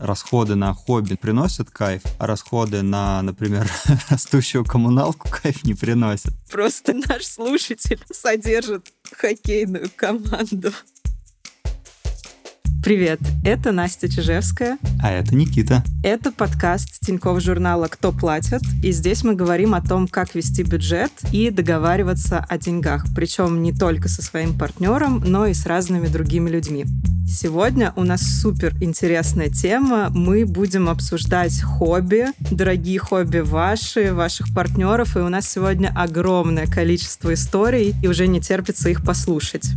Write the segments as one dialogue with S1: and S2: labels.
S1: расходы на хобби приносят кайф, а расходы на, например, растущую коммуналку кайф не приносят.
S2: Просто наш слушатель содержит хоккейную команду. Привет, это Настя Чижевская.
S1: А это Никита.
S2: Это подкаст Тинькофф журнала «Кто платит?». И здесь мы говорим о том, как вести бюджет и договариваться о деньгах. Причем не только со своим партнером, но и с разными другими людьми. Сегодня у нас супер интересная тема. Мы будем обсуждать хобби, дорогие хобби ваши, ваших партнеров. И у нас сегодня огромное количество историй, и уже не терпится их послушать.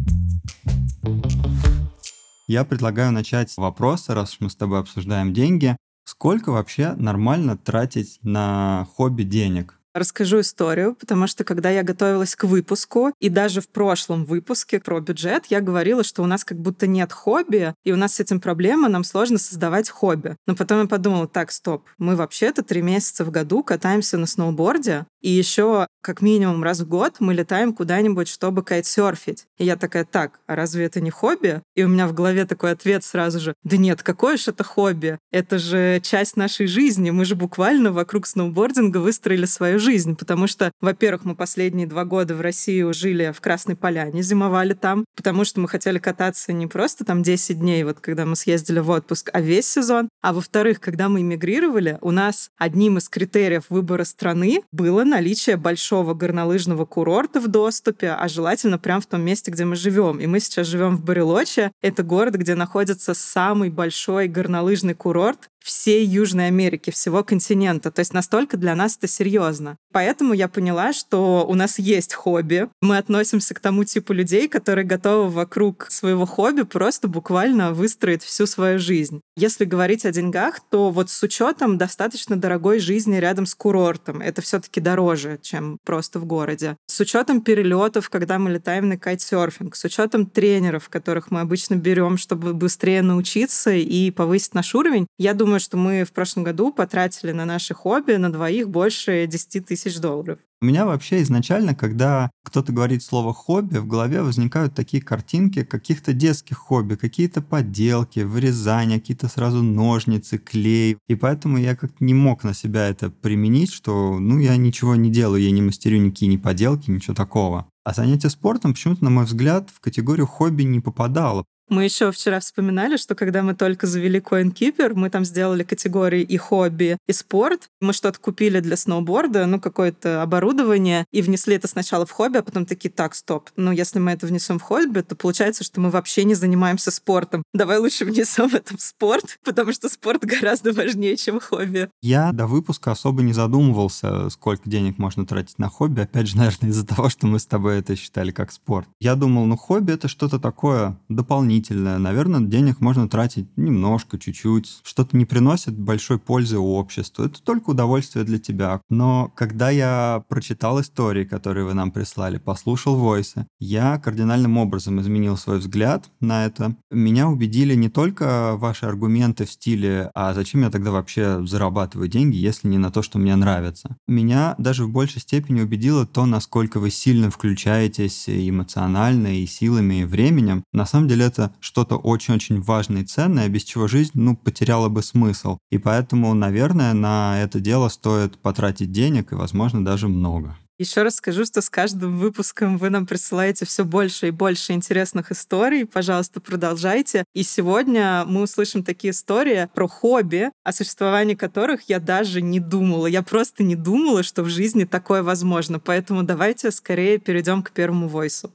S1: Я предлагаю начать с вопроса, раз мы с тобой обсуждаем деньги. Сколько вообще нормально тратить на хобби денег?
S2: Расскажу историю, потому что когда я готовилась к выпуску, и даже в прошлом выпуске про бюджет, я говорила, что у нас как будто нет хобби, и у нас с этим проблема, нам сложно создавать хобби. Но потом я подумала, так, стоп, мы вообще-то три месяца в году катаемся на сноуборде, и еще как минимум раз в год мы летаем куда-нибудь, чтобы кайтсерфить. И я такая, так, а разве это не хобби? И у меня в голове такой ответ сразу же, да нет, какое же это хобби? Это же часть нашей жизни, мы же буквально вокруг сноубординга выстроили свою жизнь, потому что, во-первых, мы последние два года в России жили в Красной Поляне, зимовали там, потому что мы хотели кататься не просто там 10 дней, вот когда мы съездили в отпуск, а весь сезон. А во-вторых, когда мы эмигрировали, у нас одним из критериев выбора страны было наличие большого горнолыжного курорта в доступе, а желательно прямо в том месте, где мы живем. И мы сейчас живем в Барелоче. Это город, где находится самый большой горнолыжный курорт всей Южной Америки, всего континента. То есть настолько для нас это серьезно. Поэтому я поняла, что у нас есть хобби. Мы относимся к тому типу людей, которые готовы вокруг своего хобби просто буквально выстроить всю свою жизнь. Если говорить о деньгах, то вот с учетом достаточно дорогой жизни рядом с курортом, это все-таки дороже, чем просто в городе. С учетом перелетов, когда мы летаем на кайтсерфинг, с учетом тренеров, которых мы обычно берем, чтобы быстрее научиться и повысить наш уровень, я думаю, думаю, что мы в прошлом году потратили на наши хобби на двоих больше 10 тысяч долларов.
S1: У меня вообще изначально, когда кто-то говорит слово «хобби», в голове возникают такие картинки каких-то детских хобби, какие-то поделки, вырезания, какие-то сразу ножницы, клей. И поэтому я как не мог на себя это применить, что ну я ничего не делаю, я не мастерю никакие ни поделки, ничего такого. А занятие спортом почему-то, на мой взгляд, в категорию хобби не попадало.
S2: Мы еще вчера вспоминали, что когда мы только завели CoinKeeper, мы там сделали категории и хобби, и спорт. Мы что-то купили для сноуборда, ну, какое-то оборудование, и внесли это сначала в хобби, а потом такие, так, стоп. Ну, если мы это внесем в хобби, то получается, что мы вообще не занимаемся спортом. Давай лучше внесем это в спорт, потому что спорт гораздо важнее, чем хобби.
S1: Я до выпуска особо не задумывался, сколько денег можно тратить на хобби. Опять же, наверное, из-за того, что мы с тобой это считали как спорт. Я думал, ну, хобби — это что-то такое дополнительное дополнительное. Наверное, денег можно тратить немножко, чуть-чуть. Что-то не приносит большой пользы обществу. Это только удовольствие для тебя. Но когда я прочитал истории, которые вы нам прислали, послушал войсы, я кардинальным образом изменил свой взгляд на это. Меня убедили не только ваши аргументы в стиле «а зачем я тогда вообще зарабатываю деньги, если не на то, что мне нравится?». Меня даже в большей степени убедило то, насколько вы сильно включаетесь эмоционально и силами, и временем. На самом деле это что-то очень-очень важное и ценное, без чего жизнь, ну, потеряла бы смысл. И поэтому, наверное, на это дело стоит потратить денег и, возможно, даже много.
S2: Еще раз скажу, что с каждым выпуском вы нам присылаете все больше и больше интересных историй. Пожалуйста, продолжайте. И сегодня мы услышим такие истории про хобби, о существовании которых я даже не думала. Я просто не думала, что в жизни такое возможно. Поэтому давайте скорее перейдем к первому войсу.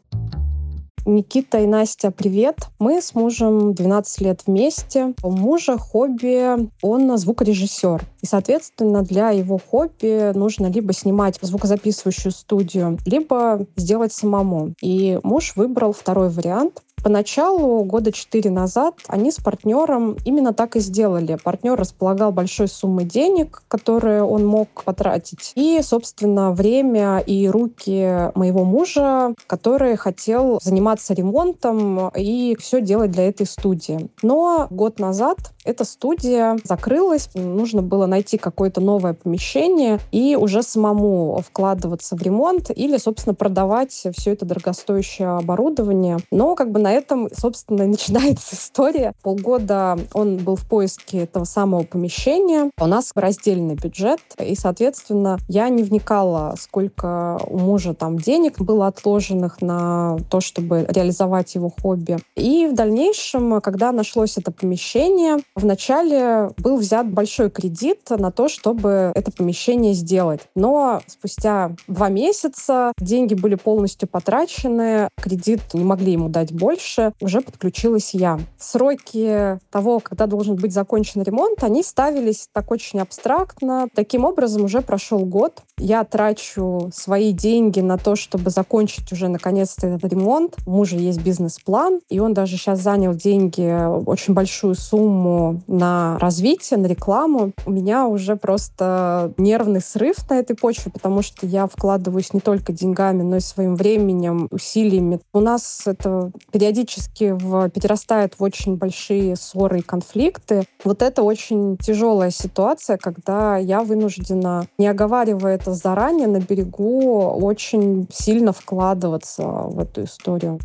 S3: Никита и Настя, привет. Мы с мужем 12 лет вместе. У мужа хобби, он звукорежиссер. И, соответственно, для его хобби нужно либо снимать звукозаписывающую студию, либо сделать самому. И муж выбрал второй вариант. Поначалу, года четыре назад, они с партнером именно так и сделали. Партнер располагал большой суммой денег, которые он мог потратить. И, собственно, время и руки моего мужа, который хотел заниматься ремонтом и все делать для этой студии. Но год назад Эта студия закрылась, нужно было найти какое-то новое помещение и уже самому вкладываться в ремонт или, собственно, продавать все это дорогостоящее оборудование. Но как бы на этом, собственно, начинается история. Полгода он был в поиске этого самого помещения. У нас раздельный бюджет, и, соответственно, я не вникала, сколько у мужа там денег было отложенных на то, чтобы реализовать его хобби. И в дальнейшем, когда нашлось это помещение, вначале был взят большой кредит на то, чтобы это помещение сделать. Но спустя два месяца деньги были полностью потрачены, кредит не могли ему дать больше, уже подключилась я. Сроки того, когда должен быть закончен ремонт, они ставились так очень абстрактно. Таким образом, уже прошел год. Я трачу свои деньги на то, чтобы закончить уже наконец-то этот ремонт. У мужа есть бизнес-план, и он даже сейчас занял деньги, очень большую сумму на развитие, на рекламу. У меня уже просто нервный срыв на этой почве, потому что я вкладываюсь не только деньгами, но и своим временем, усилиями. У нас это периодически в, перерастает в очень большие ссоры и конфликты. Вот это очень тяжелая ситуация, когда я вынуждена, не оговаривая это заранее, на берегу очень сильно вкладываться в эту историю.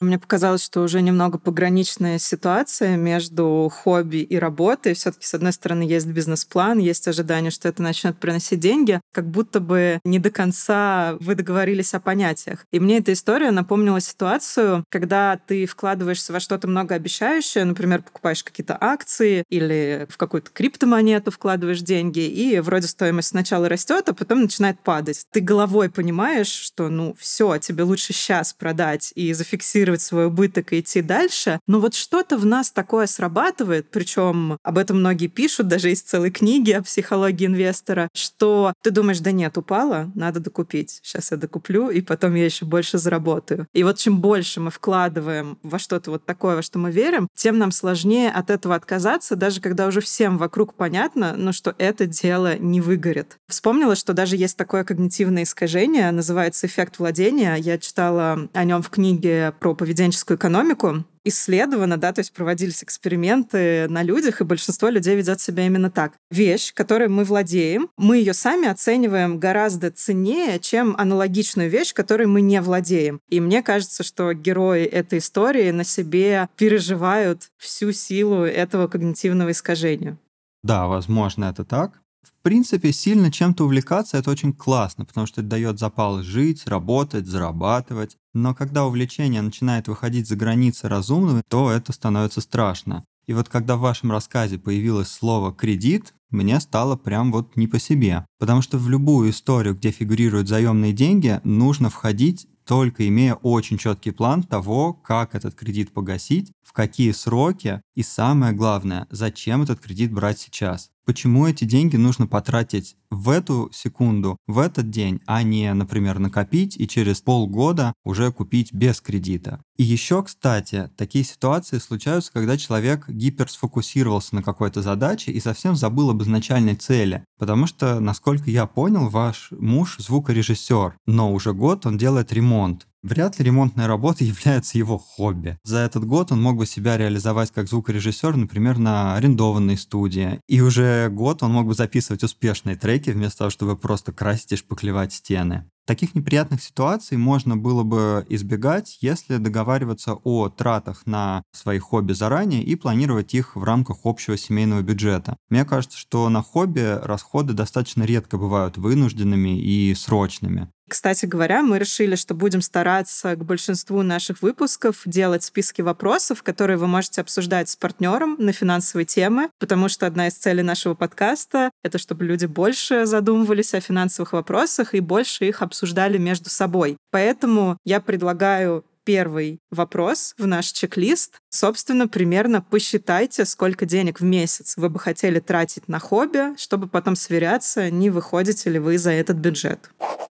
S2: Мне показалось, что уже немного пограничная ситуация между хобби и работой. Все-таки, с одной стороны, есть бизнес-план, есть ожидание, что это начнет приносить деньги, как будто бы не до конца вы договорились о понятиях. И мне эта история напомнила ситуацию, когда ты вкладываешься во что-то многообещающее, например, покупаешь какие-то акции или в какую-то криптомонету вкладываешь деньги, и вроде стоимость сначала растет, а потом начинает падать. Ты головой понимаешь, что ну все, тебе лучше сейчас продать и зафиксировать фиксировать свой убыток и идти дальше. Но вот что-то в нас такое срабатывает, причем об этом многие пишут, даже есть целые книги о психологии инвестора, что ты думаешь, да нет, упала, надо докупить. Сейчас я докуплю, и потом я еще больше заработаю. И вот чем больше мы вкладываем во что-то вот такое, во что мы верим, тем нам сложнее от этого отказаться, даже когда уже всем вокруг понятно, но что это дело не выгорит. Вспомнила, что даже есть такое когнитивное искажение, называется эффект владения. Я читала о нем в книге про поведенческую экономику, исследовано, да, то есть проводились эксперименты на людях, и большинство людей ведет себя именно так. Вещь, которой мы владеем, мы ее сами оцениваем гораздо ценнее, чем аналогичную вещь, которой мы не владеем. И мне кажется, что герои этой истории на себе переживают всю силу этого когнитивного искажения.
S1: Да, возможно, это так. В принципе, сильно чем-то увлекаться это очень классно, потому что это дает запал жить, работать, зарабатывать. Но когда увлечение начинает выходить за границы разумного, то это становится страшно. И вот когда в вашем рассказе появилось слово «кредит», мне стало прям вот не по себе. Потому что в любую историю, где фигурируют заемные деньги, нужно входить только имея очень четкий план того, как этот кредит погасить, в какие сроки и самое главное, зачем этот кредит брать сейчас почему эти деньги нужно потратить в эту секунду, в этот день, а не, например, накопить и через полгода уже купить без кредита. И еще, кстати, такие ситуации случаются, когда человек гиперсфокусировался на какой-то задаче и совсем забыл об изначальной цели. Потому что, насколько я понял, ваш муж звукорежиссер, но уже год он делает ремонт. Вряд ли ремонтная работа является его хобби. За этот год он мог бы себя реализовать как звукорежиссер, например, на арендованной студии. И уже год он мог бы записывать успешные треки, вместо того, чтобы просто красить и шпаклевать стены. Таких неприятных ситуаций можно было бы избегать, если договариваться о тратах на свои хобби заранее и планировать их в рамках общего семейного бюджета. Мне кажется, что на хобби расходы достаточно редко бывают вынужденными и срочными.
S2: Кстати говоря, мы решили, что будем стараться к большинству наших выпусков делать списки вопросов, которые вы можете обсуждать с партнером на финансовые темы, потому что одна из целей нашего подкаста — это чтобы люди больше задумывались о финансовых вопросах и больше их обсуждали между собой. Поэтому я предлагаю первый вопрос в наш чек-лист. Собственно, примерно посчитайте, сколько денег в месяц вы бы хотели тратить на хобби, чтобы потом сверяться, не выходите ли вы за этот бюджет.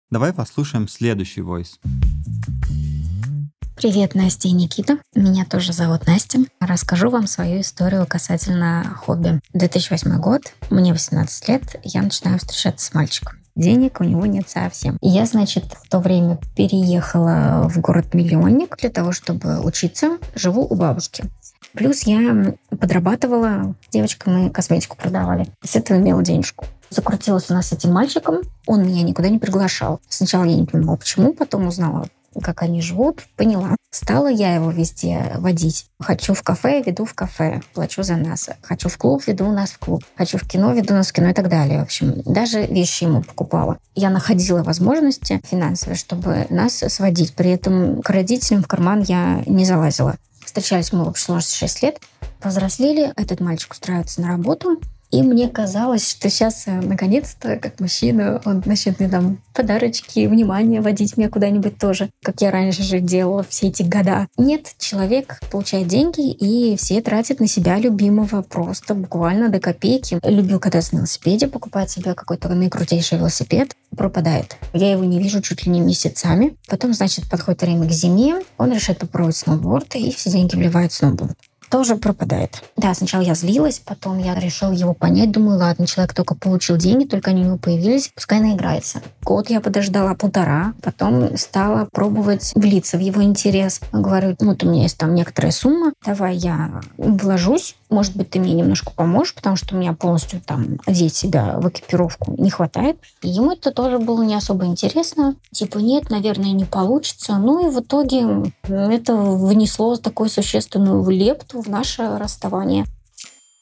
S1: Давай послушаем следующий войс.
S4: Привет, Настя и Никита. Меня тоже зовут Настя. Расскажу вам свою историю касательно хобби. 2008 год, мне 18 лет, я начинаю встречаться с мальчиком. Денег у него нет совсем. И я, значит, в то время переехала в город-миллионник для того, чтобы учиться. Живу у бабушки. Плюс я подрабатывала девочкой, мы косметику продавали. С этого имела денежку. Закрутилась у нас с этим мальчиком. Он меня никуда не приглашал. Сначала я не понимала, почему, потом узнала, как они живут, поняла. Стала я его везде водить. Хочу в кафе, веду в кафе, плачу за нас. Хочу в клуб, веду нас в клуб. Хочу в кино, веду нас в кино и так далее. В общем, даже вещи ему покупала. Я находила возможности финансовые, чтобы нас сводить. При этом к родителям в карман я не залазила. Встречались мы в общей сложности 6 лет. Повзрослели, этот мальчик устраивается на работу, и мне казалось, что сейчас, э, наконец-то, как мужчина, он начнет мне там подарочки, внимание, водить меня куда-нибудь тоже, как я раньше же делала все эти года. Нет, человек получает деньги и все тратят на себя любимого просто буквально до копейки. Любил кататься на велосипеде, покупать себе какой-то наикрутейший велосипед, пропадает. Я его не вижу чуть ли не месяцами. Потом, значит, подходит время к зиме, он решает попробовать сноуборд, и все деньги вливает в сноуборд тоже пропадает. Да, сначала я злилась, потом я решила его понять. Думаю, ладно, человек только получил деньги, только они у него появились, пускай наиграется. Год я подождала, полтора. Потом стала пробовать влиться в его интерес. Говорю, ну, вот у меня есть там некоторая сумма, давай я вложусь, может быть, ты мне немножко поможешь, потому что у меня полностью там одеть себя в экипировку не хватает. И ему это тоже было не особо интересно. Типа, нет, наверное, не получится. Ну и в итоге это внесло такую существенную лепту в наше расставание.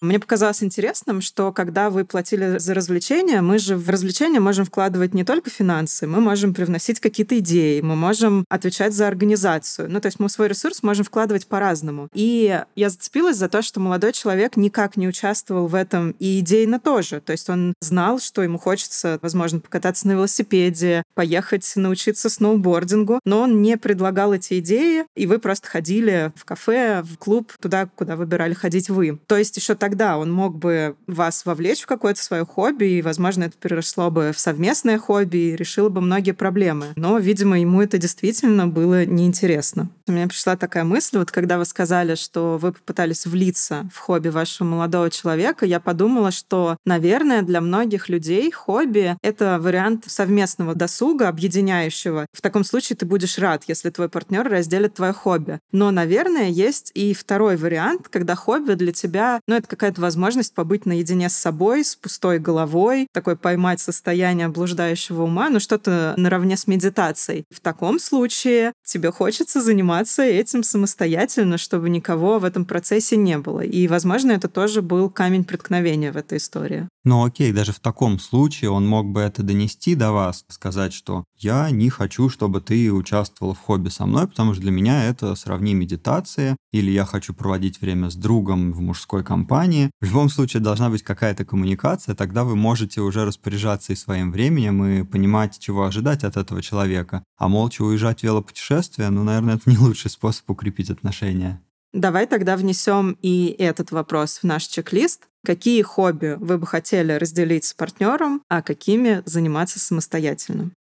S2: Мне показалось интересным, что когда вы платили за развлечения, мы же в развлечения можем вкладывать не только финансы, мы можем привносить какие-то идеи, мы можем отвечать за организацию. Ну, то есть мы свой ресурс можем вкладывать по-разному. И я зацепилась за то, что молодой человек никак не участвовал в этом и идейно тоже. То есть он знал, что ему хочется, возможно, покататься на велосипеде, поехать научиться сноубордингу, но он не предлагал эти идеи, и вы просто ходили в кафе, в клуб, туда, куда выбирали ходить вы. То есть еще тогда он мог бы вас вовлечь в какое-то свое хобби, и, возможно, это переросло бы в совместное хобби и решило бы многие проблемы. Но, видимо, ему это действительно было неинтересно. У меня пришла такая мысль, вот когда вы сказали, что вы попытались влиться в хобби вашего молодого человека, я подумала, что, наверное, для многих людей хобби — это вариант совместного досуга, объединяющего. В таком случае ты будешь рад, если твой партнер разделит твое хобби. Но, наверное, есть и второй вариант, когда хобби для тебя, ну, это какая-то возможность побыть наедине с собой, с пустой головой, такой поймать состояние блуждающего ума, ну что-то наравне с медитацией. В таком случае тебе хочется заниматься этим самостоятельно, чтобы никого в этом процессе не было. И, возможно, это тоже был камень преткновения в этой истории.
S1: Ну окей, даже в таком случае он мог бы это донести до вас, сказать, что я не хочу, чтобы ты участвовал в хобби со мной, потому что для меня это сравни медитация, или я хочу проводить время с другом в мужской компании. В любом случае должна быть какая-то коммуникация, тогда вы можете уже распоряжаться и своим временем, и понимать, чего ожидать от этого человека. А молча уезжать в велопутешествие, ну, наверное, это не лучший способ укрепить отношения.
S2: Давай тогда внесем и этот вопрос в наш чек-лист. Какие хобби вы бы хотели разделить с партнером, а какими заниматься самостоятельно?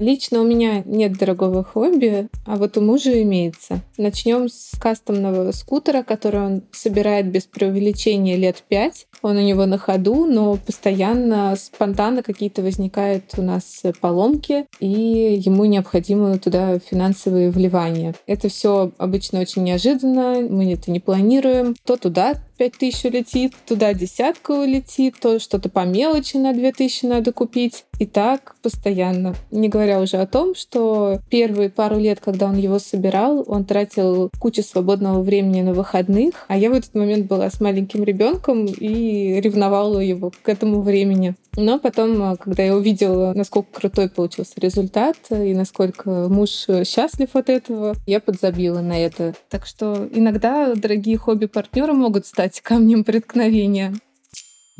S5: Лично у меня нет дорогого хобби, а вот у мужа имеется. Начнем с кастомного скутера, который он собирает без преувеличения лет пять. Он у него на ходу, но постоянно спонтанно какие-то возникают у нас поломки, и ему необходимо туда финансовые вливания. Это все обычно очень неожиданно, мы это не планируем. То туда 5 тысяч улетит, туда десятка улетит, то что-то по мелочи на 2 тысячи надо купить. И так постоянно. Не говоря уже о том, что первые пару лет, когда он его собирал, он тратил кучу свободного времени на выходных, а я в этот момент была с маленьким ребенком и ревновала его к этому времени. Но потом, когда я увидела, насколько крутой получился результат и насколько муж счастлив от этого, я подзабила на это. Так что иногда дорогие хобби-партнеры могут стать камнем преткновения.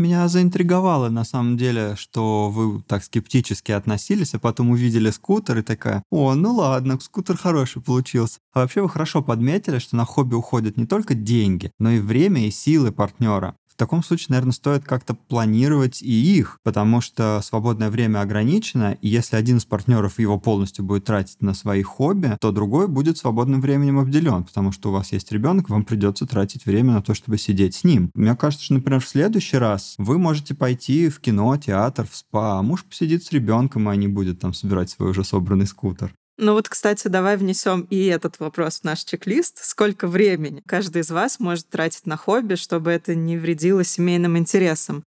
S1: Меня заинтриговало на самом деле, что вы так скептически относились, а потом увидели скутер и такая, о, ну ладно, скутер хороший получился. А вообще вы хорошо подметили, что на хобби уходят не только деньги, но и время и силы партнера таком случае, наверное, стоит как-то планировать и их, потому что свободное время ограничено, и если один из партнеров его полностью будет тратить на свои хобби, то другой будет свободным временем обделен, потому что у вас есть ребенок, вам придется тратить время на то, чтобы сидеть с ним. Мне кажется, что, например, в следующий раз вы можете пойти в кино, театр, в спа, а муж посидит с ребенком, а не будет там собирать свой уже собранный скутер.
S2: Ну вот, кстати, давай внесем и этот вопрос в наш чек-лист. Сколько времени каждый из вас может тратить на хобби, чтобы это не вредило семейным интересам?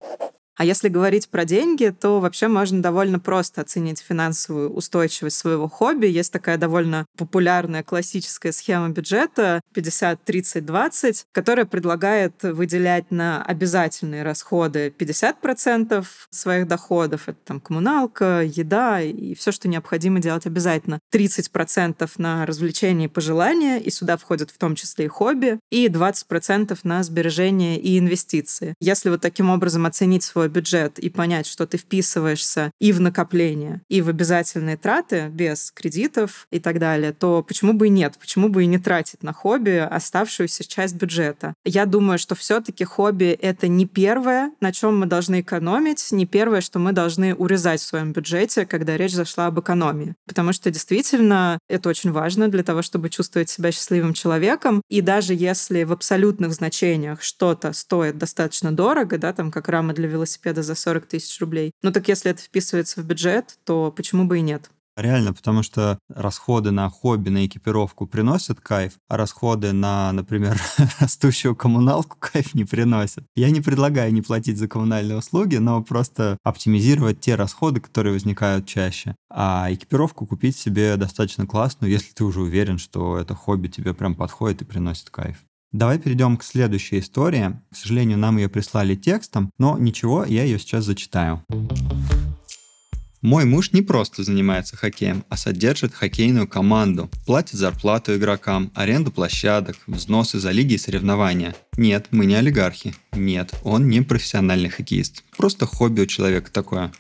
S2: А если говорить про деньги, то вообще можно довольно просто оценить финансовую устойчивость своего хобби. Есть такая довольно популярная классическая схема бюджета 50-30-20, которая предлагает выделять на обязательные расходы 50% своих доходов. Это там коммуналка, еда и все, что необходимо делать обязательно. 30% на развлечения и пожелания, и сюда входят в том числе и хобби, и 20% на сбережения и инвестиции. Если вот таким образом оценить свой бюджет и понять, что ты вписываешься и в накопление, и в обязательные траты без кредитов и так далее, то почему бы и нет? Почему бы и не тратить на хобби оставшуюся часть бюджета? Я думаю, что все-таки хобби — это не первое, на чем мы должны экономить, не первое, что мы должны урезать в своем бюджете, когда речь зашла об экономии. Потому что действительно это очень важно для того, чтобы чувствовать себя счастливым человеком. И даже если в абсолютных значениях что-то стоит достаточно дорого, да, там как рама для велосипеда, велосипеда за 40 тысяч рублей. Ну так если это вписывается в бюджет, то почему бы и нет?
S1: Реально, потому что расходы на хобби, на экипировку приносят кайф, а расходы на, например, растущую коммуналку кайф не приносят. Я не предлагаю не платить за коммунальные услуги, но просто оптимизировать те расходы, которые возникают чаще. А экипировку купить себе достаточно классную, если ты уже уверен, что это хобби тебе прям подходит и приносит кайф. Давай перейдем к следующей истории. К сожалению, нам ее прислали текстом, но ничего, я ее сейчас зачитаю. Мой муж не просто занимается хоккеем, а содержит хоккейную команду, платит зарплату игрокам, аренду площадок, взносы за лиги и соревнования. Нет, мы не олигархи. Нет, он не профессиональный хоккеист. Просто хобби у человека такое.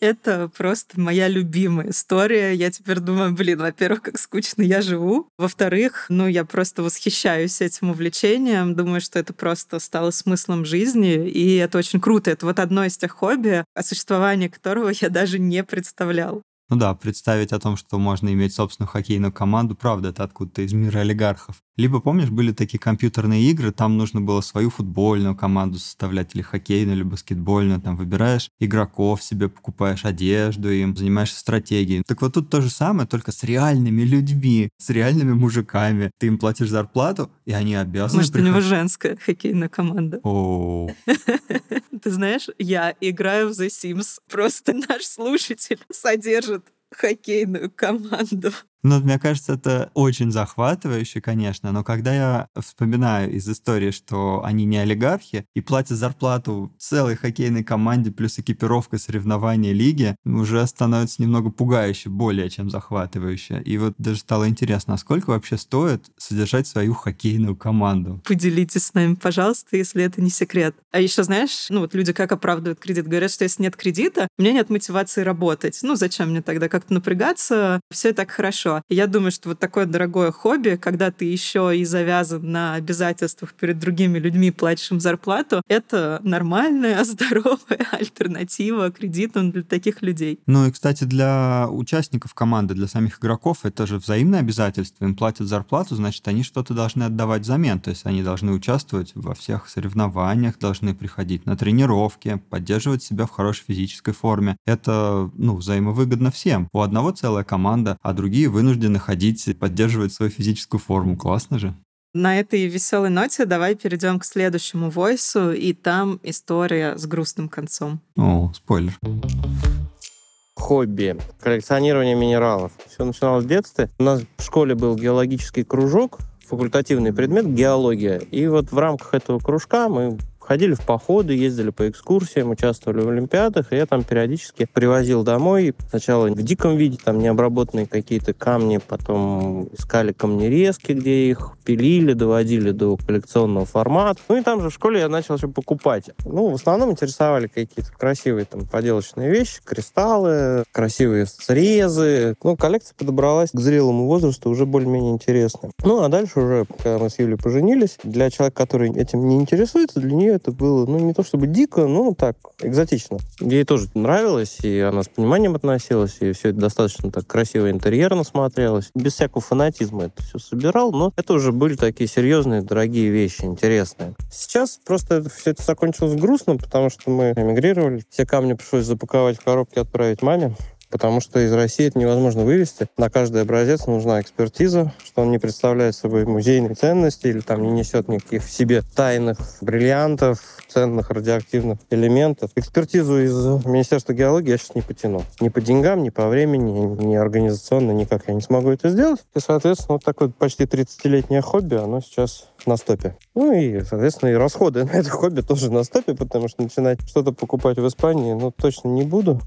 S2: Это просто моя любимая история. Я теперь думаю, блин, во-первых, как скучно я живу. Во-вторых, ну, я просто восхищаюсь этим увлечением. Думаю, что это просто стало смыслом жизни, и это очень круто. Это вот одно из тех хобби, о существовании которого я даже не представлял.
S1: Ну да, представить о том, что можно иметь собственную хоккейную команду, правда, это откуда-то из мира олигархов. Либо, помнишь, были такие компьютерные игры, там нужно было свою футбольную команду составлять, или хоккейную, или баскетбольную, там выбираешь игроков себе, покупаешь одежду им, занимаешься стратегией. Так вот тут то же самое, только с реальными людьми, с реальными мужиками. Ты им платишь зарплату, и они обязаны...
S2: Может, приходить... у него женская хоккейная команда.
S1: О.
S2: Ты знаешь, я играю в The Sims. Просто наш слушатель содержит хоккейную команду.
S1: Ну, мне кажется, это очень захватывающе, конечно, но когда я вспоминаю из истории, что они не олигархи и платят зарплату целой хоккейной команде плюс экипировка соревнования лиги, уже становится немного пугающе, более чем захватывающе. И вот даже стало интересно, а сколько вообще стоит содержать свою хоккейную команду?
S2: Поделитесь с нами, пожалуйста, если это не секрет. А еще, знаешь, ну вот люди как оправдывают кредит? Говорят, что если нет кредита, у меня нет мотивации работать. Ну, зачем мне тогда как-то напрягаться? Все так хорошо хорошо. Я думаю, что вот такое дорогое хобби, когда ты еще и завязан на обязательствах перед другими людьми, платишь им зарплату, это нормальная, здоровая альтернатива кредитам для таких людей.
S1: Ну и, кстати, для участников команды, для самих игроков, это же взаимное обязательство. Им платят зарплату, значит, они что-то должны отдавать взамен. То есть они должны участвовать во всех соревнованиях, должны приходить на тренировки, поддерживать себя в хорошей физической форме. Это, ну, взаимовыгодно всем. У одного целая команда, а другие вы вынуждены ходить и поддерживать свою физическую форму. Классно же.
S2: На этой веселой ноте давай перейдем к следующему войсу, и там история с грустным концом.
S1: О, спойлер.
S6: Хобби. Коллекционирование минералов. Все начиналось в детстве. У нас в школе был геологический кружок, факультативный предмет геология. И вот в рамках этого кружка мы ходили в походы, ездили по экскурсиям, участвовали в олимпиадах, и я там периодически привозил домой сначала в диком виде, там необработанные какие-то камни, потом искали камнерезки, где их пилили, доводили до коллекционного формата. Ну и там же в школе я начал еще покупать. Ну, в основном интересовали какие-то красивые там поделочные вещи, кристаллы, красивые срезы. Ну, коллекция подобралась к зрелому возрасту уже более-менее интересная. Ну, а дальше уже, когда мы с Юлей поженились, для человека, который этим не интересуется, для нее это было, ну, не то чтобы дико, но так, экзотично. Ей тоже нравилось, и она с пониманием относилась, и все это достаточно так красиво интерьерно смотрелось. Без всякого фанатизма это все собирал, но это уже были такие серьезные, дорогие вещи, интересные. Сейчас просто все это закончилось грустно, потому что мы эмигрировали. Все камни пришлось запаковать в коробки и отправить маме потому что из России это невозможно вывести. На каждый образец нужна экспертиза, что он не представляет собой музейной ценности или там не несет никаких в себе тайных бриллиантов, ценных радиоактивных элементов. Экспертизу из Министерства геологии я сейчас не потяну. Ни по деньгам, ни по времени, ни организационно никак я не смогу это сделать. И, соответственно, вот такое почти 30-летнее хобби, оно сейчас на стопе. Ну и, соответственно, и расходы на это хобби тоже на стопе, потому что начинать что-то покупать в Испании, ну, точно не буду.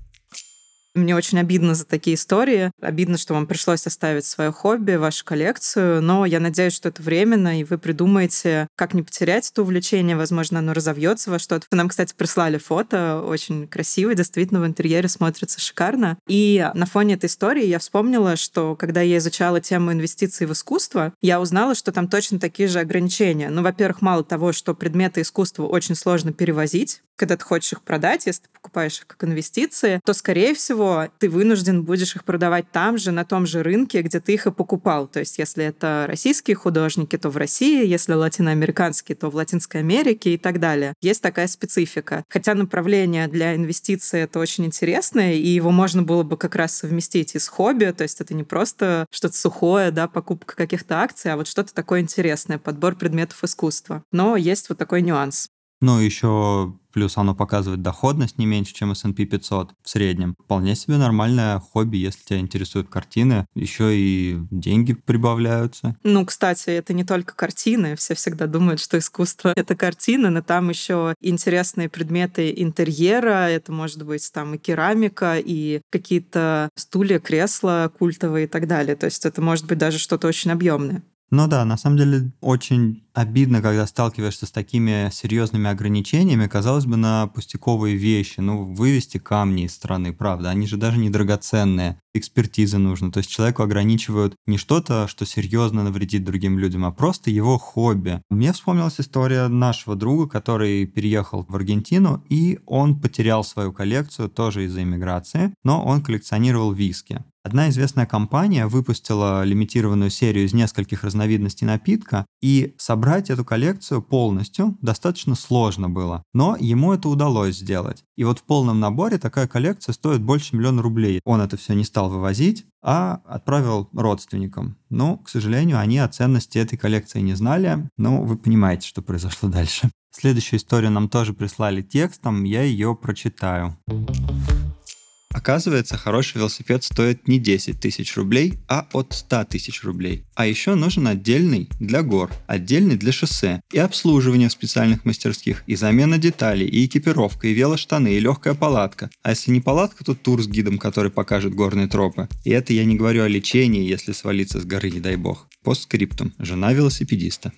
S2: Мне очень обидно за такие истории. Обидно, что вам пришлось оставить свое хобби, вашу коллекцию, но я надеюсь, что это временно, и вы придумаете, как не потерять это увлечение. Возможно, оно разовьется во что-то. Вы нам, кстати, прислали фото, очень красиво, действительно, в интерьере смотрится шикарно. И на фоне этой истории я вспомнила, что когда я изучала тему инвестиций в искусство, я узнала, что там точно такие же ограничения. Ну, во-первых, мало того, что предметы искусства очень сложно перевозить, когда ты хочешь их продать, если ты покупаешь их как инвестиции, то, скорее всего, ты вынужден будешь их продавать там же, на том же рынке, где ты их и покупал. То есть, если это российские художники, то в России, если латиноамериканские, то в Латинской Америке и так далее. Есть такая специфика. Хотя направление для инвестиций это очень интересное, и его можно было бы как раз совместить и с хобби, то есть это не просто что-то сухое, да, покупка каких-то акций, а вот что-то такое интересное, подбор предметов искусства. Но есть вот такой нюанс.
S1: Ну, еще плюс оно показывает доходность не меньше, чем S&P 500 в среднем. Вполне себе нормальное хобби, если тебя интересуют картины. Еще и деньги прибавляются.
S2: Ну, кстати, это не только картины. Все всегда думают, что искусство — это картины, но там еще интересные предметы интерьера. Это может быть там и керамика, и какие-то стулья, кресла культовые и так далее. То есть это может быть даже что-то очень объемное.
S1: Ну да, на самом деле очень обидно, когда сталкиваешься с такими серьезными ограничениями, казалось бы, на пустяковые вещи. Ну, вывести камни из страны, правда, они же даже не драгоценные. Экспертиза нужна. То есть человеку ограничивают не что-то, что серьезно навредит другим людям, а просто его хобби. Мне вспомнилась история нашего друга, который переехал в Аргентину, и он потерял свою коллекцию тоже из-за иммиграции, но он коллекционировал виски. Одна известная компания выпустила лимитированную серию из нескольких разновидностей напитка, и собрать эту коллекцию полностью достаточно сложно было. Но ему это удалось сделать. И вот в полном наборе такая коллекция стоит больше миллиона рублей. Он это все не стал вывозить, а отправил родственникам. Но, к сожалению, они о ценности этой коллекции не знали. Но вы понимаете, что произошло дальше. Следующую историю нам тоже прислали текстом, я ее прочитаю. Оказывается, хороший велосипед стоит не 10 тысяч рублей, а от 100 тысяч рублей. А еще нужен отдельный для гор, отдельный для шоссе, и обслуживание в специальных мастерских, и замена деталей, и экипировка, и велоштаны, и легкая палатка. А если не палатка, то тур с гидом, который покажет горные тропы. И это я не говорю о лечении, если свалиться с горы, не дай бог. Постскриптум. Жена велосипедиста.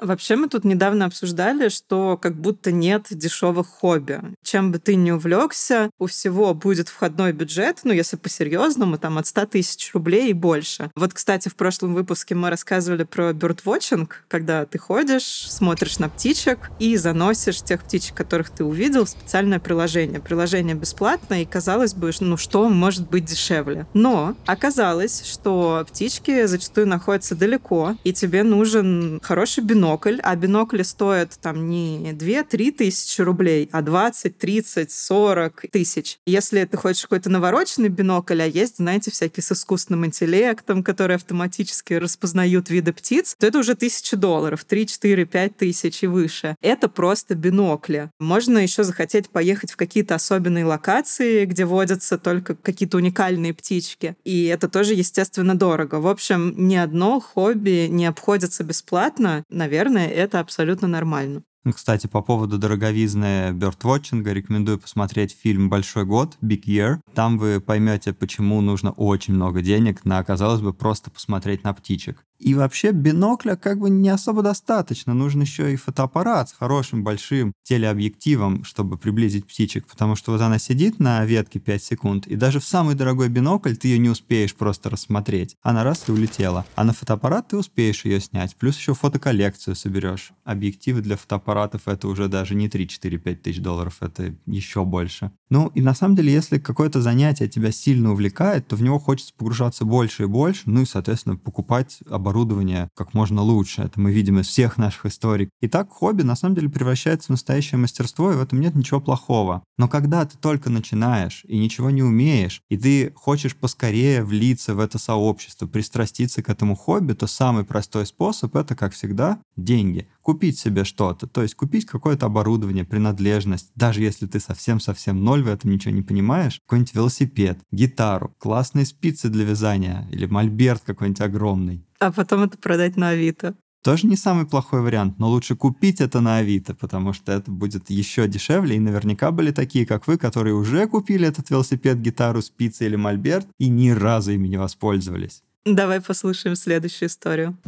S2: Вообще мы тут недавно обсуждали, что как будто нет дешевых хобби. Чем бы ты ни увлекся, у всего будет входной бюджет, ну, если по-серьезному, там от 100 тысяч рублей и больше. Вот, кстати, в прошлом выпуске мы рассказывали про бёрдвотчинг, когда ты ходишь, смотришь на птичек и заносишь тех птичек, которых ты увидел, в специальное приложение. Приложение бесплатное, и казалось бы, ну, что может быть дешевле? Но оказалось, что птички зачастую находятся далеко, и тебе нужен хороший бинокль, бинокль, а бинокли стоят там не 2-3 тысячи рублей, а 20, 30, 40 тысяч. Если ты хочешь какой-то навороченный бинокль, а есть, знаете, всякие с искусственным интеллектом, которые автоматически распознают виды птиц, то это уже тысячи долларов, 3, 4, 5 тысяч и выше. Это просто бинокли. Можно еще захотеть поехать в какие-то особенные локации, где водятся только какие-то уникальные птички. И это тоже, естественно, дорого. В общем, ни одно хобби не обходится бесплатно, наверное, наверное, это абсолютно нормально.
S1: Ну, кстати, по поводу дороговизны бёрдвотчинга рекомендую посмотреть фильм «Большой год» Big Year. Там вы поймете, почему нужно очень много денег на, казалось бы, просто посмотреть на птичек. И вообще бинокля как бы не особо достаточно. Нужен еще и фотоаппарат с хорошим большим телеобъективом, чтобы приблизить птичек. Потому что вот она сидит на ветке 5 секунд, и даже в самый дорогой бинокль ты ее не успеешь просто рассмотреть. Она раз и улетела. А на фотоаппарат ты успеешь ее снять. Плюс еще фотоколлекцию соберешь. Объективы для фотоаппаратов это уже даже не 3-4-5 тысяч долларов, это еще больше. Ну и на самом деле, если какое-то занятие тебя сильно увлекает, то в него хочется погружаться больше и больше, ну и, соответственно, покупать оборудование оборудование как можно лучше. Это мы видим из всех наших историй. И так хобби на самом деле превращается в настоящее мастерство, и в этом нет ничего плохого. Но когда ты только начинаешь и ничего не умеешь, и ты хочешь поскорее влиться в это сообщество, пристраститься к этому хобби, то самый простой способ — это, как всегда, деньги. Купить себе что-то, то есть купить какое-то оборудование, принадлежность, даже если ты совсем-совсем ноль в этом ничего не понимаешь, какой-нибудь велосипед, гитару, классные спицы для вязания или мольберт какой-нибудь огромный.
S2: А потом это продать на Авито.
S1: Тоже не самый плохой вариант, но лучше купить это на Авито, потому что это будет еще дешевле, и наверняка были такие, как вы, которые уже купили этот велосипед, гитару, спицы или мольберт и ни разу ими не воспользовались.
S2: Давай послушаем следующую историю.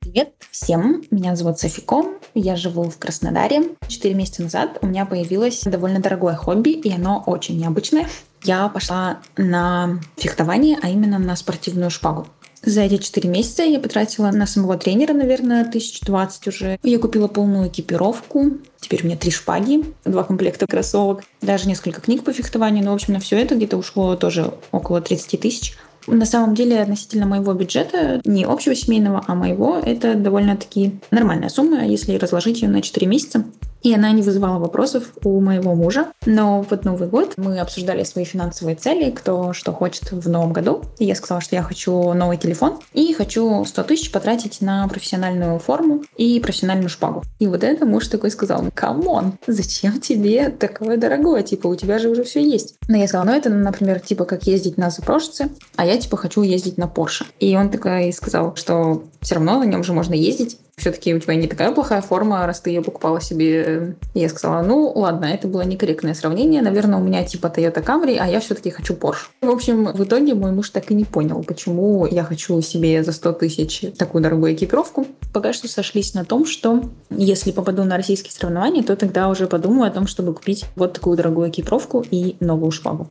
S7: Привет всем, меня зовут Софико, я живу в Краснодаре. Четыре месяца назад у меня появилось довольно дорогое хобби, и оно очень необычное. Я пошла на фехтование, а именно на спортивную шпагу. За эти четыре месяца я потратила на самого тренера, наверное, 1020 уже. Я купила полную экипировку. Теперь у меня три шпаги, два комплекта кроссовок, даже несколько книг по фехтованию. Но, в общем, на все это где-то ушло тоже около 30 тысяч. На самом деле, относительно моего бюджета, не общего семейного, а моего, это довольно-таки нормальная сумма, если разложить ее на 4 месяца. И она не вызывала вопросов у моего мужа. Но вот Новый год мы обсуждали свои финансовые цели, кто что хочет в новом году. И я сказала, что я хочу новый телефон и хочу 100 тысяч потратить на профессиональную форму и профессиональную шпагу. И вот это муж такой сказал, come on, зачем тебе такое дорогое? Типа, у тебя же уже все есть. Но я сказала, ну это, например, типа как ездить на запрошице, а я типа хочу ездить на Порше. И он такой сказал, что все равно на нем же можно ездить все-таки у тебя не такая плохая форма, раз ты ее покупала себе. И я сказала, ну ладно, это было некорректное сравнение. Наверное, у меня типа Toyota Camry, а я все-таки хочу Porsche. В общем, в итоге мой муж так и не понял, почему я хочу себе за 100 тысяч такую дорогую экипировку. Пока что сошлись на том, что если попаду на российские соревнования, то тогда уже подумаю о том, чтобы купить вот такую дорогую экипировку и новую шпагу.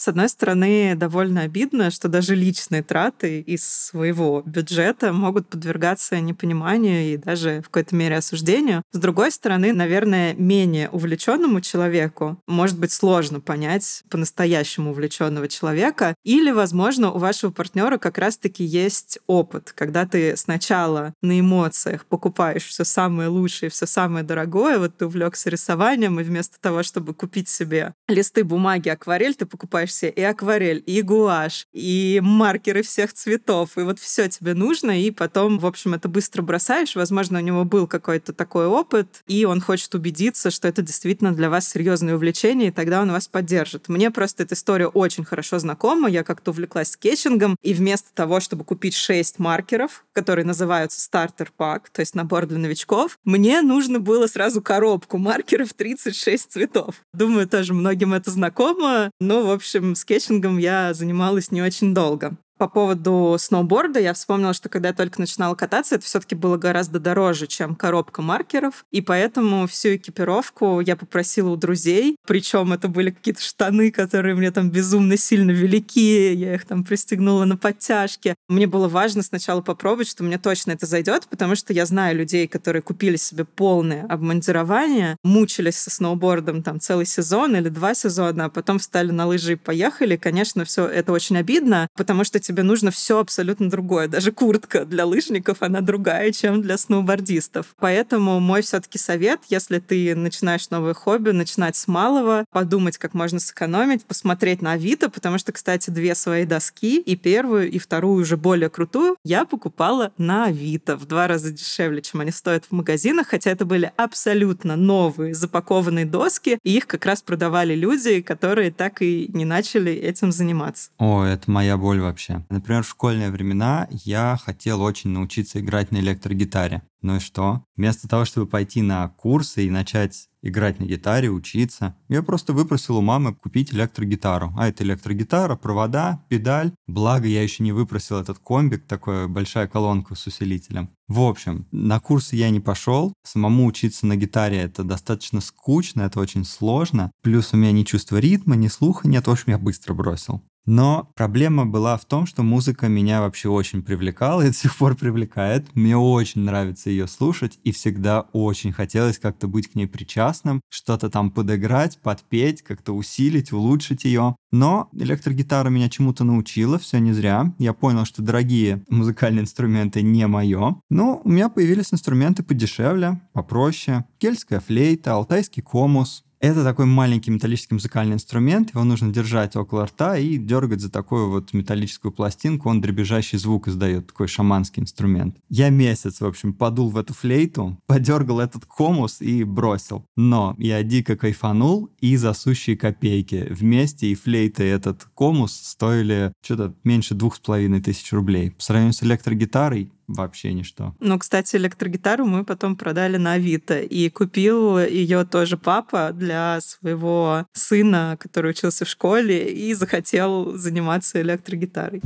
S2: С одной стороны, довольно обидно, что даже личные траты из своего бюджета могут подвергаться непониманию и даже в какой-то мере осуждению. С другой стороны, наверное, менее увлеченному человеку может быть сложно понять по-настоящему увлеченного человека. Или, возможно, у вашего партнера как раз-таки есть опыт, когда ты сначала на эмоциях покупаешь все самое лучшее, все самое дорогое, вот ты увлекся рисованием, и вместо того, чтобы купить себе листы бумаги, акварель, ты покупаешь себе и акварель, и гуашь, и маркеры всех цветов, и вот все тебе нужно, и потом, в общем, это быстро бросаешь. Возможно, у него был какой-то такой опыт, и он хочет убедиться, что это действительно для вас серьезное увлечение, и тогда он вас поддержит. Мне просто эта история очень хорошо знакома. Я как-то увлеклась скетчингом, и вместо того, чтобы купить шесть маркеров, которые называются starter pack, то есть набор для новичков, мне нужно было сразу коробку маркеров 36 цветов. Думаю, тоже многим это знакомо, но, в общем, общем, скетчингом я занималась не очень долго. По поводу сноуборда я вспомнила, что когда я только начинала кататься, это все-таки было гораздо дороже, чем коробка маркеров. И поэтому всю экипировку я попросила у друзей. Причем это были какие-то штаны, которые мне там безумно сильно велики. Я их там пристегнула на подтяжке. Мне было важно сначала попробовать, что мне точно это зайдет, потому что я знаю людей, которые купили себе полное обмундирование, мучились со сноубордом там целый сезон или два сезона, а потом встали на лыжи и поехали. Конечно, все это очень обидно, потому что тебе нужно все абсолютно другое. Даже куртка для лыжников, она другая, чем для сноубордистов. Поэтому мой все-таки совет, если ты начинаешь новое хобби, начинать с малого, подумать, как можно сэкономить, посмотреть на Авито, потому что, кстати, две свои доски, и первую, и вторую уже более крутую, я покупала на Авито в два раза дешевле, чем они стоят в магазинах, хотя это были абсолютно новые запакованные доски, и их как раз продавали люди, которые так и не начали этим заниматься.
S1: О, это моя боль вообще. Например, в школьные времена я хотел очень научиться играть на электрогитаре. Ну и что? Вместо того, чтобы пойти на курсы и начать играть на гитаре, учиться, я просто выпросил у мамы купить электрогитару. А это электрогитара, провода, педаль. Благо, я еще не выпросил этот комбик, такая большая колонка с усилителем. В общем, на курсы я не пошел. Самому учиться на гитаре это достаточно скучно, это очень сложно. Плюс у меня ни чувства ритма, ни слуха нет. В общем, я быстро бросил. Но проблема была в том, что музыка меня вообще очень привлекала и до сих пор привлекает. Мне очень нравится ее слушать, и всегда очень хотелось как-то быть к ней причастным, что-то там подыграть, подпеть, как-то усилить, улучшить ее. Но электрогитара меня чему-то научила, все не зря. Я понял, что дорогие музыкальные инструменты не мое. Но у меня появились инструменты подешевле, попроще. Кельтская флейта, алтайский комус, это такой маленький металлический музыкальный инструмент, его нужно держать около рта и дергать за такую вот металлическую пластинку, он дребезжащий звук издает, такой шаманский инструмент. Я месяц, в общем, подул в эту флейту, подергал этот комус и бросил. Но я дико кайфанул и за сущие копейки. Вместе и флейта, и этот комус стоили что-то меньше двух с половиной тысяч рублей. По сравнению с электрогитарой, вообще ничто.
S2: Ну, кстати, электрогитару мы потом продали на Авито, и купил ее тоже папа для своего сына, который учился в школе и захотел заниматься электрогитарой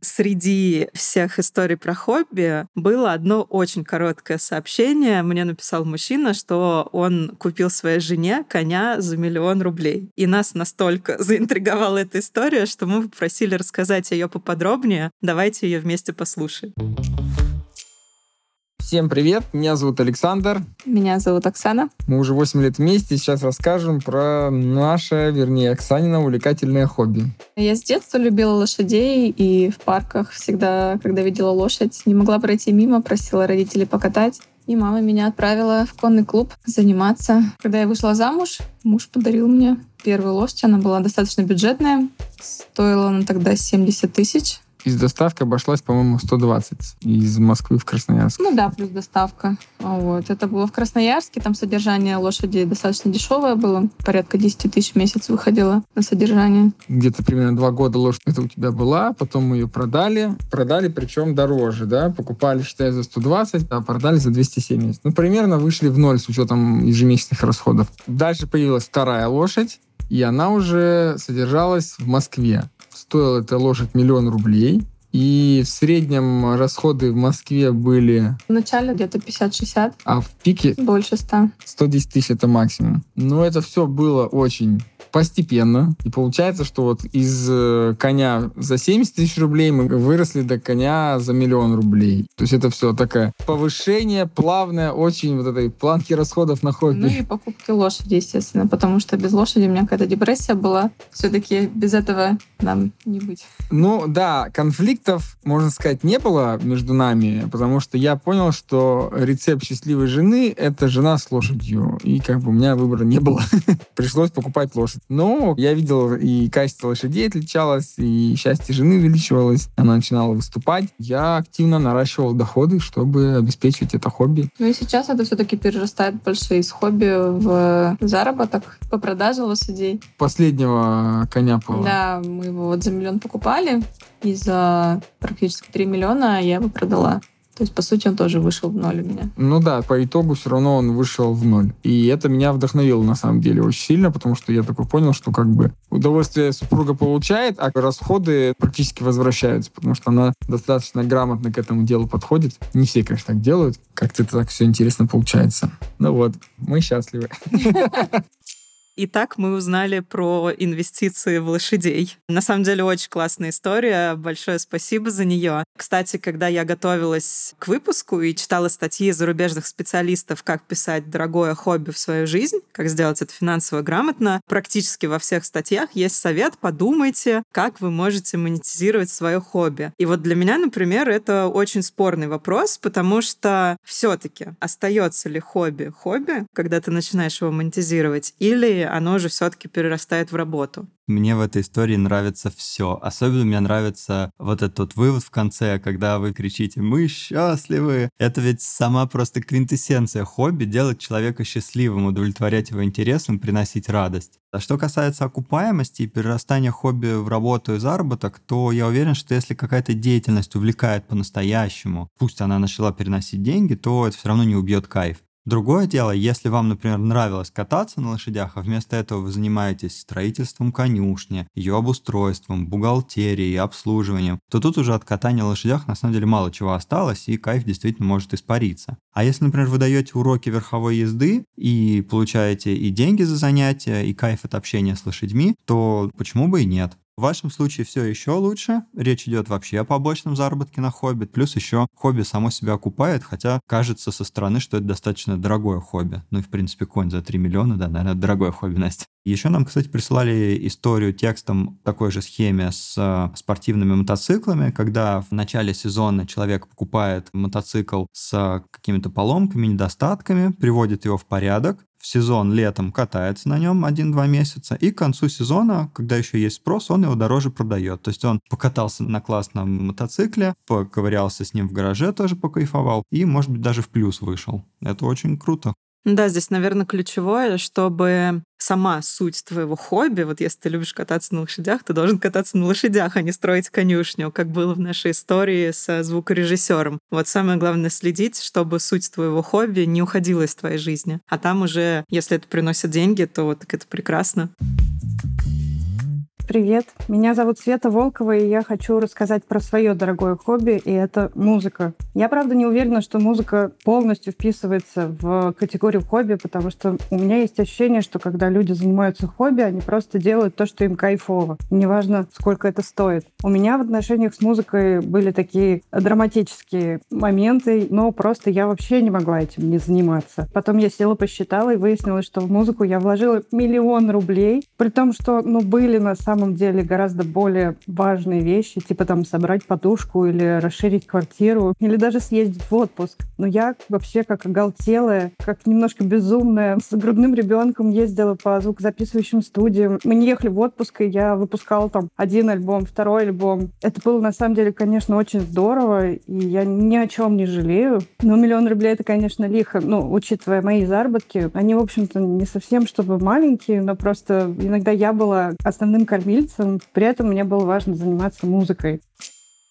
S2: среди всех историй про хобби было одно очень короткое сообщение. Мне написал мужчина, что он купил своей жене коня за миллион рублей. И нас настолько заинтриговала эта история, что мы попросили рассказать ее поподробнее. Давайте ее вместе послушаем.
S8: Всем привет, меня зовут Александр.
S9: Меня зовут Оксана.
S8: Мы уже 8 лет вместе, сейчас расскажем про наше, вернее, Оксанина увлекательное хобби.
S9: Я с детства любила лошадей и в парках всегда, когда видела лошадь, не могла пройти мимо, просила родителей покатать. И мама меня отправила в конный клуб заниматься. Когда я вышла замуж, муж подарил мне первую лошадь. Она была достаточно бюджетная. Стоила она тогда 70 тысяч
S8: из доставки обошлась, по-моему, 120 из Москвы в Красноярск.
S9: Ну да, плюс доставка. Вот. Это было в Красноярске, там содержание лошади достаточно дешевое было, порядка 10 тысяч в месяц выходило на содержание.
S8: Где-то примерно два года лошадь это у тебя была, потом мы ее продали. Продали, причем дороже, да, покупали, считай, за 120, а продали за 270. Ну, примерно вышли в ноль с учетом ежемесячных расходов. Дальше появилась вторая лошадь, и она уже содержалась в Москве. Стоила эта лошадь миллион рублей. И в среднем расходы в Москве были...
S9: В начале где-то 50-60.
S8: А в пике...
S9: Больше 100.
S8: 110 тысяч это максимум. Но это все было очень постепенно. И получается, что вот из э, коня за 70 тысяч рублей мы выросли до коня за миллион рублей. То есть это все такое повышение плавное очень вот этой планки расходов на хобби.
S9: Ну и покупки лошади, естественно, потому что без лошади у меня какая-то депрессия была. Все-таки без этого нам не быть.
S8: Ну да, конфликтов, можно сказать, не было между нами, потому что я понял, что рецепт счастливой жены — это жена с лошадью. И как бы у меня выбора не было. Пришлось покупать лошадь. Но я видел, и качество лошадей отличалось, и счастье жены увеличивалось. Она начинала выступать. Я активно наращивал доходы, чтобы обеспечивать это хобби.
S9: Ну и сейчас это все-таки перерастает больше из хобби в заработок по продаже лошадей.
S8: Последнего коня было.
S9: Да, мы его вот за миллион покупали, и за практически 3 миллиона я его продала. То есть, по сути, он тоже вышел в ноль у меня.
S8: Ну да, по итогу все равно он вышел в ноль. И это меня вдохновило, на самом деле, очень сильно, потому что я такой понял, что как бы удовольствие супруга получает, а расходы практически возвращаются, потому что она достаточно грамотно к этому делу подходит. Не все, конечно, так делают. Как-то так все интересно получается. Ну вот, мы счастливы.
S2: И так мы узнали про инвестиции в лошадей. На самом деле очень классная история. Большое спасибо за нее. Кстати, когда я готовилась к выпуску и читала статьи зарубежных специалистов, как писать дорогое хобби в свою жизнь, как сделать это финансово грамотно, практически во всех статьях есть совет, подумайте, как вы можете монетизировать свое хобби. И вот для меня, например, это очень спорный вопрос, потому что все-таки остается ли хобби хобби, когда ты начинаешь его монетизировать, или оно же все-таки перерастает в работу.
S1: Мне в этой истории нравится все. Особенно мне нравится вот этот вот вывод в конце, когда вы кричите «Мы счастливы!». Это ведь сама просто квинтэссенция хобби — делать человека счастливым, удовлетворять его интересам, приносить радость. А что касается окупаемости и перерастания хобби в работу и заработок, то я уверен, что если какая-то деятельность увлекает по-настоящему, пусть она начала переносить деньги, то это все равно не убьет кайф. Другое дело, если вам, например, нравилось кататься на лошадях, а вместо этого вы занимаетесь строительством конюшни, ее обустройством, бухгалтерией, обслуживанием, то тут уже от катания на лошадях на самом деле мало чего осталось, и кайф действительно может испариться. А если, например, вы даете уроки верховой езды и получаете и деньги за занятия, и кайф от общения с лошадьми, то почему бы и нет? В вашем случае все еще лучше. Речь идет вообще о побочном заработке на хобби. Плюс еще хобби само себя окупает, хотя кажется со стороны, что это достаточно дорогое хобби. Ну и, в принципе, конь за 3 миллиона, да, наверное, дорогое хобби, Настя. Еще нам, кстати, присылали историю текстом такой же схеме с э, спортивными мотоциклами, когда в начале сезона человек покупает мотоцикл с какими-то поломками, недостатками, приводит его в порядок, в сезон летом катается на нем 1-2 месяца, и к концу сезона, когда еще есть спрос, он его дороже продает. То есть он покатался на классном мотоцикле, поковырялся с ним в гараже, тоже покайфовал, и, может быть, даже в плюс вышел. Это очень круто.
S2: Да, здесь, наверное, ключевое, чтобы сама суть твоего хобби, вот если ты любишь кататься на лошадях, ты должен кататься на лошадях, а не строить конюшню, как было в нашей истории со звукорежиссером. Вот самое главное следить, чтобы суть твоего хобби не уходила из твоей жизни. А там уже, если это приносит деньги, то вот так это прекрасно.
S10: Привет, меня зовут Света Волкова, и я хочу рассказать про свое дорогое хобби, и это музыка. Я, правда, не уверена, что музыка полностью вписывается в категорию хобби, потому что у меня есть ощущение, что когда люди занимаются хобби, они просто делают то, что им кайфово. Неважно, сколько это стоит. У меня в отношениях с музыкой были такие драматические моменты, но просто я вообще не могла этим не заниматься. Потом я села, посчитала и выяснилось, что в музыку я вложила миллион рублей, при том, что, ну, были на самом самом деле гораздо более важные вещи, типа там собрать подушку или расширить квартиру, или даже съездить в отпуск. Но я вообще как оголтелая, как немножко безумная, с грудным ребенком ездила по звукозаписывающим студиям. Мы не ехали в отпуск, и я выпускала там один альбом, второй альбом. Это было на самом деле, конечно, очень здорово, и я ни о чем не жалею. Но миллион рублей это, конечно, лихо, ну, учитывая мои заработки. Они, в общем-то, не совсем чтобы маленькие, но просто иногда я была основным кормильцем кормильцем. При этом мне было важно заниматься музыкой.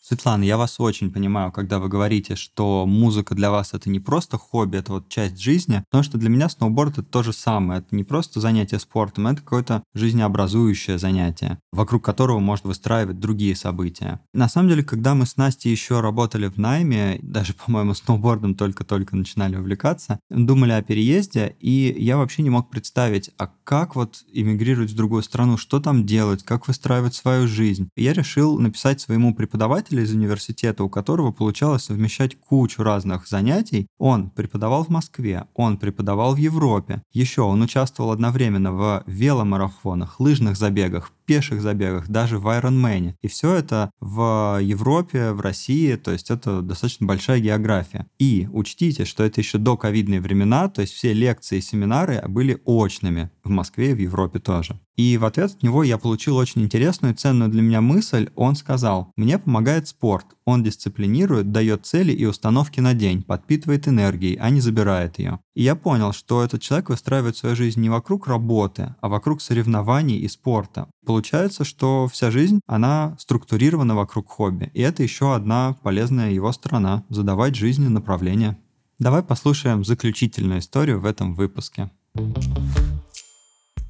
S1: Светлана, я вас очень понимаю, когда вы говорите, что музыка для вас это не просто хобби, это вот часть жизни, потому что для меня сноуборд это то же самое. Это не просто занятие спортом, это какое-то жизнеобразующее занятие, вокруг которого можно выстраивать другие события. На самом деле, когда мы с Настей еще работали в найме, даже, по-моему, сноубордом только-только начинали увлекаться, думали о переезде, и я вообще не мог представить, а как вот эмигрировать в другую страну, что там делать, как выстраивать свою жизнь. И я решил написать своему преподавателю из университета, у которого получалось совмещать кучу разных занятий. Он преподавал в Москве, он преподавал в Европе. Еще он участвовал одновременно в веломарафонах, лыжных забегах, пеших забегах, даже в Ironman. И все это в Европе, в России, то есть это достаточно большая география. И учтите, что это еще до ковидные времена, то есть все лекции и семинары были очными в Москве и в Европе тоже. И в ответ от него я получил очень интересную и ценную для меня мысль. Он сказал, мне помогает спорт. Он дисциплинирует, дает цели и установки на день, подпитывает энергией, а не забирает ее. И я понял, что этот человек выстраивает свою жизнь не вокруг работы, а вокруг соревнований и спорта. Получается, что вся жизнь, она структурирована вокруг хобби. И это еще одна полезная его сторона – задавать жизни направление. Давай послушаем заключительную историю в этом выпуске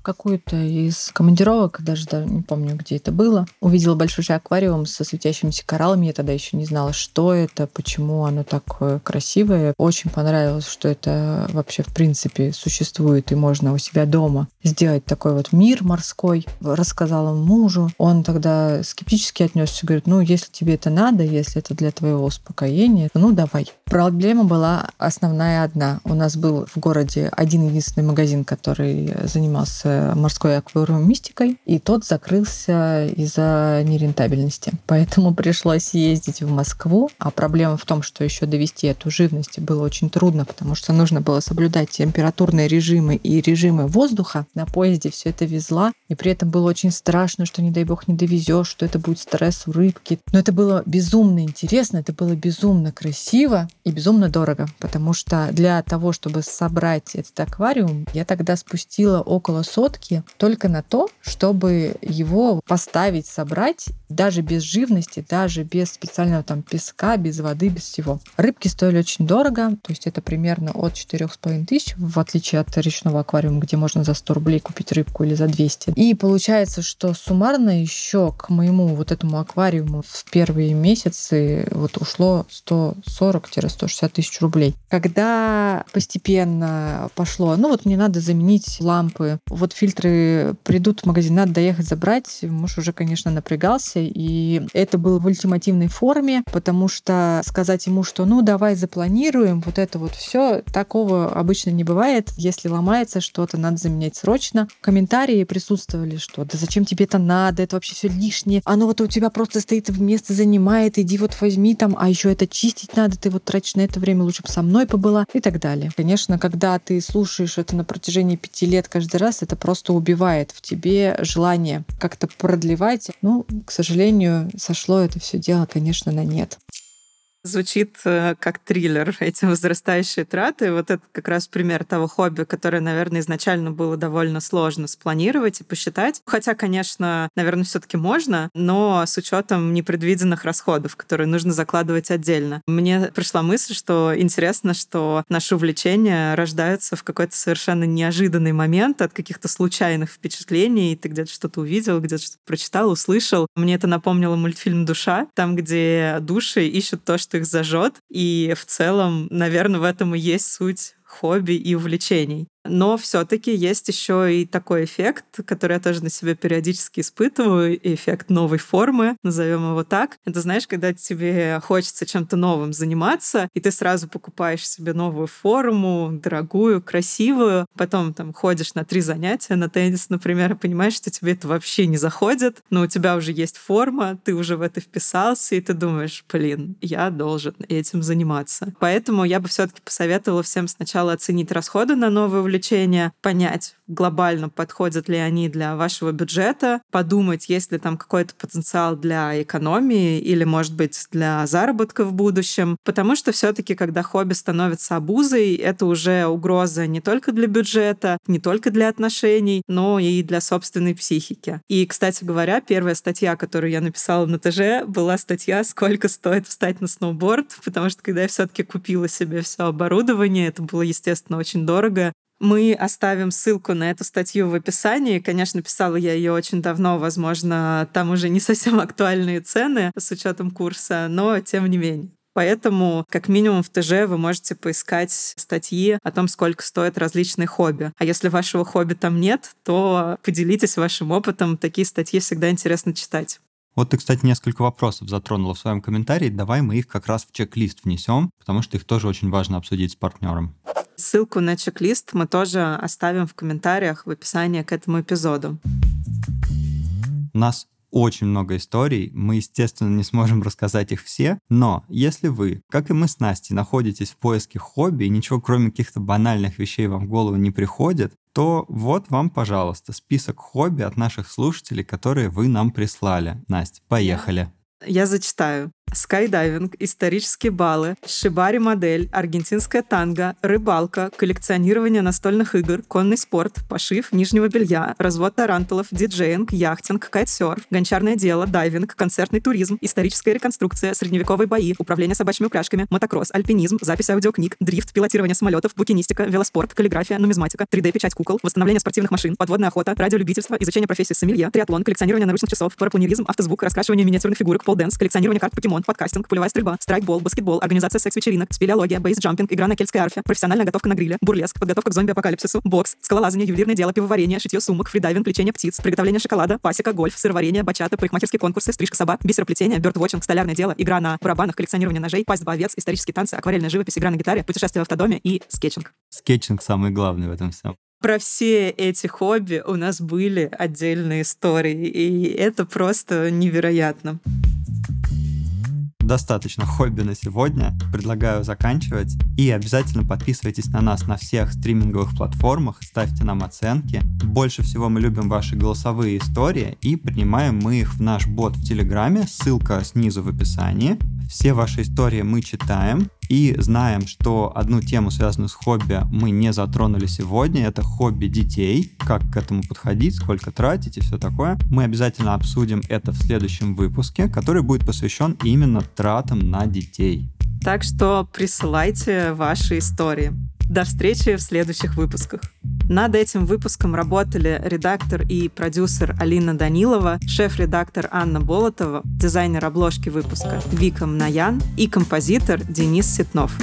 S11: какую-то из командировок, даже, даже не помню, где это было, увидела большой аквариум со светящимися кораллами. Я тогда еще не знала, что это, почему оно такое красивое. Очень понравилось, что это вообще в принципе существует и можно у себя дома сделать такой вот мир морской. Рассказала мужу. Он тогда скептически отнесся, говорит, ну, если тебе это надо, если это для твоего успокоения, ну, давай. Проблема была основная одна. У нас был в городе один единственный магазин, который занимался морской аквариумистикой, и тот закрылся из-за нерентабельности. Поэтому пришлось ездить в Москву, а проблема в том, что еще довести эту живность было очень трудно, потому что нужно было соблюдать температурные режимы и режимы воздуха. На поезде все это везла, и при этом было очень страшно, что, не дай бог, не довезешь, что это будет стресс у рыбки. Но это было безумно интересно, это было безумно красиво и безумно дорого, потому что для того, чтобы собрать этот аквариум, я тогда спустила около сотни лодки только на то, чтобы его поставить, собрать, даже без живности, даже без специального там песка, без воды, без всего. Рыбки стоили очень дорого, то есть это примерно от 4,5 тысяч, в отличие от речного аквариума, где можно за 100 рублей купить рыбку или за 200. И получается, что суммарно еще к моему вот этому аквариуму в первые месяцы вот ушло 140-160 тысяч рублей. Когда постепенно пошло, ну вот мне надо заменить лампы, вот фильтры придут в магазин, надо доехать забрать, муж уже, конечно, напрягался, и это было в ультимативной форме, потому что сказать ему, что ну давай запланируем, вот это вот все, такого обычно не бывает. Если ломается что-то, надо заменять срочно. Комментарии присутствовали, что да зачем тебе это надо, это вообще все лишнее, оно вот у тебя просто стоит в место занимает, иди вот возьми там, а еще это чистить надо, ты вот тратишь на это время, лучше бы со мной побыла и так далее. Конечно, когда ты слушаешь это на протяжении пяти лет каждый раз, это просто убивает в тебе желание как-то продлевать. Ну, к сожалению, сошло это все дело, конечно, на нет.
S2: Звучит э, как триллер, эти возрастающие траты. Вот это как раз пример того хобби, которое, наверное, изначально было довольно сложно спланировать и посчитать. Хотя, конечно, наверное, все таки можно, но с учетом непредвиденных расходов, которые нужно закладывать отдельно. Мне пришла мысль, что интересно, что наши увлечения рождаются в какой-то совершенно неожиданный момент от каких-то случайных впечатлений. Ты где-то что-то увидел, где-то что-то прочитал, услышал. Мне это напомнило мультфильм «Душа», там, где души ищут то, что их зажжет. И в целом, наверное, в этом и есть суть хобби и увлечений. Но все-таки есть еще и такой эффект, который я тоже на себе периодически испытываю, эффект новой формы, назовем его так. Это знаешь, когда тебе хочется чем-то новым заниматься, и ты сразу покупаешь себе новую форму, дорогую, красивую, потом там ходишь на три занятия на теннис, например, и понимаешь, что тебе это вообще не заходит, но у тебя уже есть форма, ты уже в это вписался, и ты думаешь, блин, я должен этим заниматься. Поэтому я бы все-таки посоветовала всем сначала оценить расходы на новые увлечения, понять глобально, подходят ли они для вашего бюджета, подумать, есть ли там какой-то потенциал для экономии или, может быть, для заработка в будущем. Потому что все таки когда хобби становится обузой, это уже угроза не только для бюджета, не только для отношений, но и для собственной психики. И, кстати говоря, первая статья, которую я написала на ТЖ, была статья «Сколько стоит встать на сноуборд», потому что когда я все таки купила себе все оборудование, это было, естественно, очень дорого, мы оставим ссылку на эту статью в описании. Конечно, писала я ее очень давно, возможно, там уже не совсем актуальные цены с учетом курса, но тем не менее. Поэтому, как минимум, в ТЖ вы можете поискать статьи о том, сколько стоят различные хобби. А если вашего хобби там нет, то поделитесь вашим опытом. Такие статьи всегда интересно читать.
S1: Вот ты, кстати, несколько вопросов затронула в своем комментарии. Давай мы их как раз в чек-лист внесем, потому что их тоже очень важно обсудить с партнером.
S2: Ссылку на чек-лист мы тоже оставим в комментариях в описании к этому эпизоду.
S1: У нас очень много историй, мы, естественно, не сможем рассказать их все, но если вы, как и мы с Настей, находитесь в поиске хобби и ничего кроме каких-то банальных вещей вам в голову не приходит, то вот вам, пожалуйста, список хобби от наших слушателей, которые вы нам прислали. Настя, поехали.
S2: Я зачитаю. Скайдайвинг, исторические балы, шибари-модель, аргентинское танго, рыбалка, коллекционирование настольных игр, конный спорт, пошив нижнего белья, развод тарантулов, диджеинг, яхтинг, кайтсерф, гончарное дело, дайвинг, концертный туризм, историческая реконструкция, средневековые бои, управление собачьими упряжками, мотокросс, альпинизм, запись аудиокниг, дрифт, пилотирование самолетов, букинистика, велоспорт, каллиграфия, нумизматика, 3D-печать кукол, восстановление спортивных машин, подводная охота, радиолюбительство, изучение профессии сомелье, триатлон, коллекционирование наручных часов, парапланеризм, автозвук, раскрашивание миниатюрных фигурок, pole dance, коллекционирование карт покемон, подкастинг, пулевая стрельба, страйкбол, баскетбол, организация секс-вечеринок, спелеология, бейсджампинг, игра на кельтской арфе, профессиональная готовка на гриле, бурлеск, подготовка к зомби-апокалипсису, бокс, скалолазание, ювелирное дело, пивоварение, шитье сумок, фридайвинг, лечение птиц, приготовление шоколада, пасека, гольф, сыроварение, бачата, парикмахерские конкурсы, стрижка собак, бисероплетение, бёрдвотчинг, столярное дело, игра на барабанах, коллекционирование ножей, пастьба овец, исторические танцы, акварельная живопись, игра на гитаре, путешествие в автодоме и скетчинг.
S1: Скетчинг самый главный в этом всем.
S2: Про все эти хобби у нас были отдельные истории, и это просто невероятно
S1: достаточно хобби на сегодня. Предлагаю заканчивать. И обязательно подписывайтесь на нас на всех стриминговых платформах, ставьте нам оценки. Больше всего мы любим ваши голосовые истории и принимаем мы их в наш бот в Телеграме. Ссылка снизу в описании. Все ваши истории мы читаем и знаем, что одну тему, связанную с хобби, мы не затронули сегодня. Это хобби детей. Как к этому подходить, сколько тратить и все такое. Мы обязательно обсудим это в следующем выпуске, который будет посвящен именно тратам на детей.
S2: Так что присылайте ваши истории. До встречи в следующих выпусках. Над этим выпуском работали редактор и продюсер Алина Данилова, шеф-редактор Анна Болотова, дизайнер обложки выпуска Вика Мнаян и композитор Денис Ситнов.